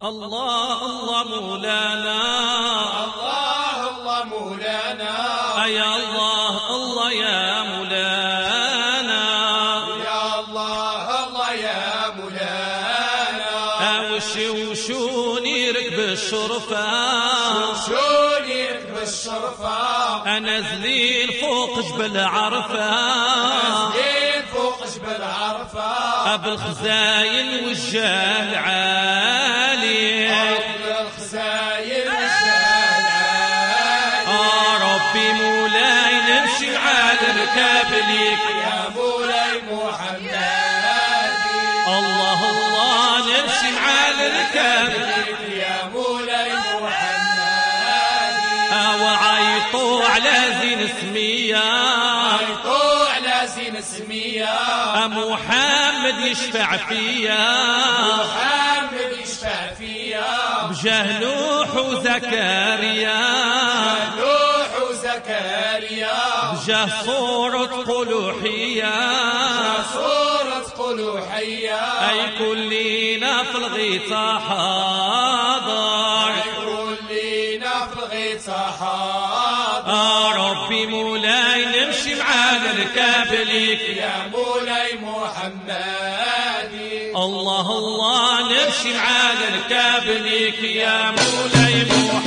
الله الله مولانا. الله الله مولانا. يا الله الله يا مولانا. يا الله الله يا مولانا. وشي وشوني ركب الشرفة شونيك بالشرفة. أنا زليل فوق جبل عرفة. فوق جبل عرفة أبو الخزاين والجاه العالي أرض الخزاين والشال آه ربي مولاي نمشي على ركاب ليك. يا مولاي محمد الله الله نمشي على ركاب يا مولاي محمد آه وعيطوا على زين سمية اسمية آه محمد يشفع فيا. محمد يشفع فيا. بجاه نوح وزكريا. نوح وزكريا. بجاه صورة قلوحية. صورة قلوحية. أي كلنا في الغيطة حاضر. كلنا في الغيط صحاب آه على الكافليك يا مولاي محمد الله الله نمشي على الكافليك يا مولاي محمد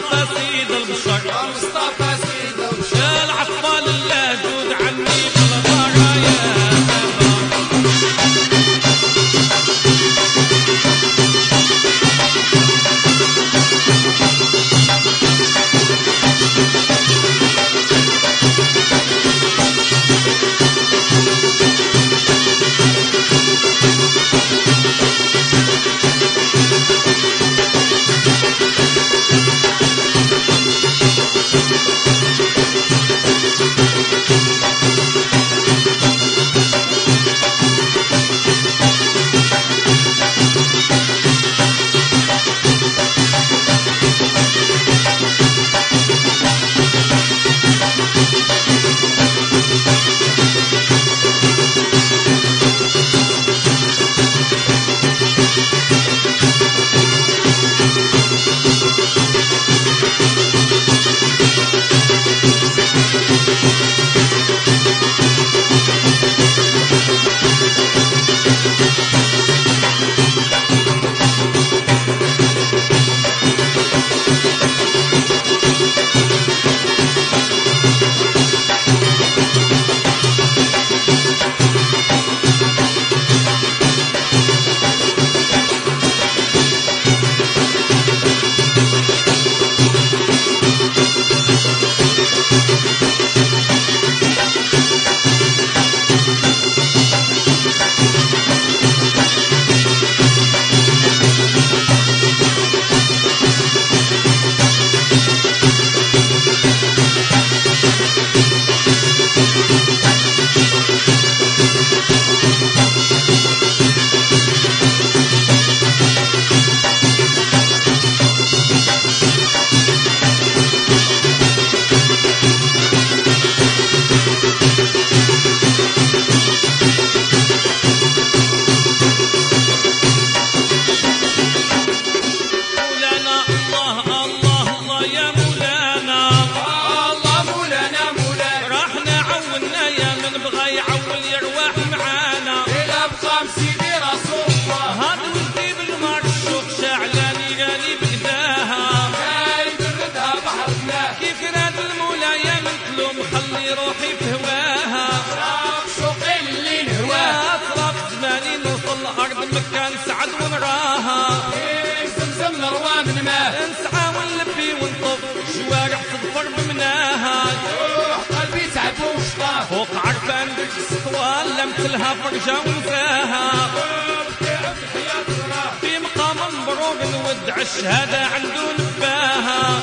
تسيد البشر ولمت لها فرجة وفاها في مقام مبروك نودع الشهادة عنده نباها